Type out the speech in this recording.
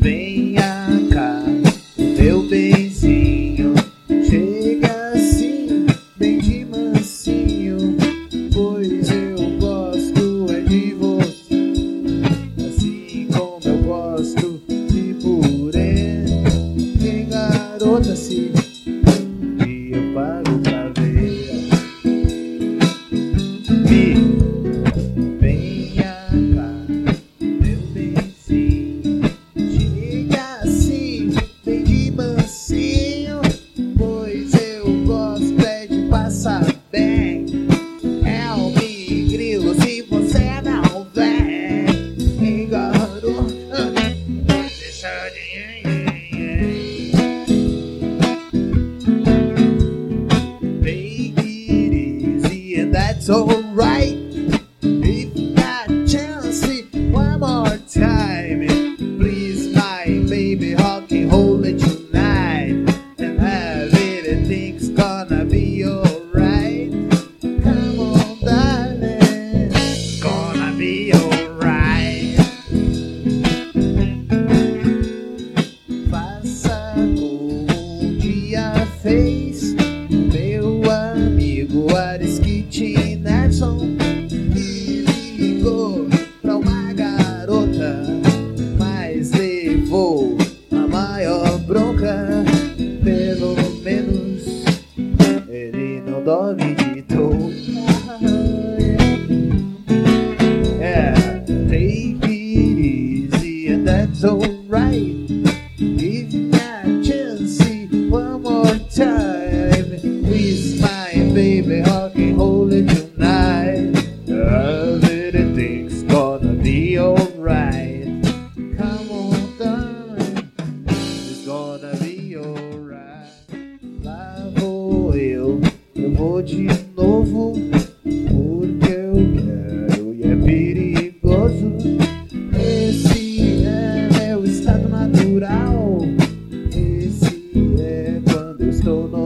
Venha cá, meu benzinho. Chega assim, bem de mansinho. Pois eu gosto é de você. Assim como eu gosto de purê. Tem garota assim. and that's all fez meu amigo Ariskit Nelson. Me ligou pra uma garota, mas levou a maior bronca. Pelo menos ele não dorme de dor. baby, I can hold it tonight. Everything's gonna be alright. Come on, darling, it's gonna be alright. Lá vou eu, eu vou de novo. Porque eu quero e é perigoso. Esse é meu estado natural. Esse é quando eu estou no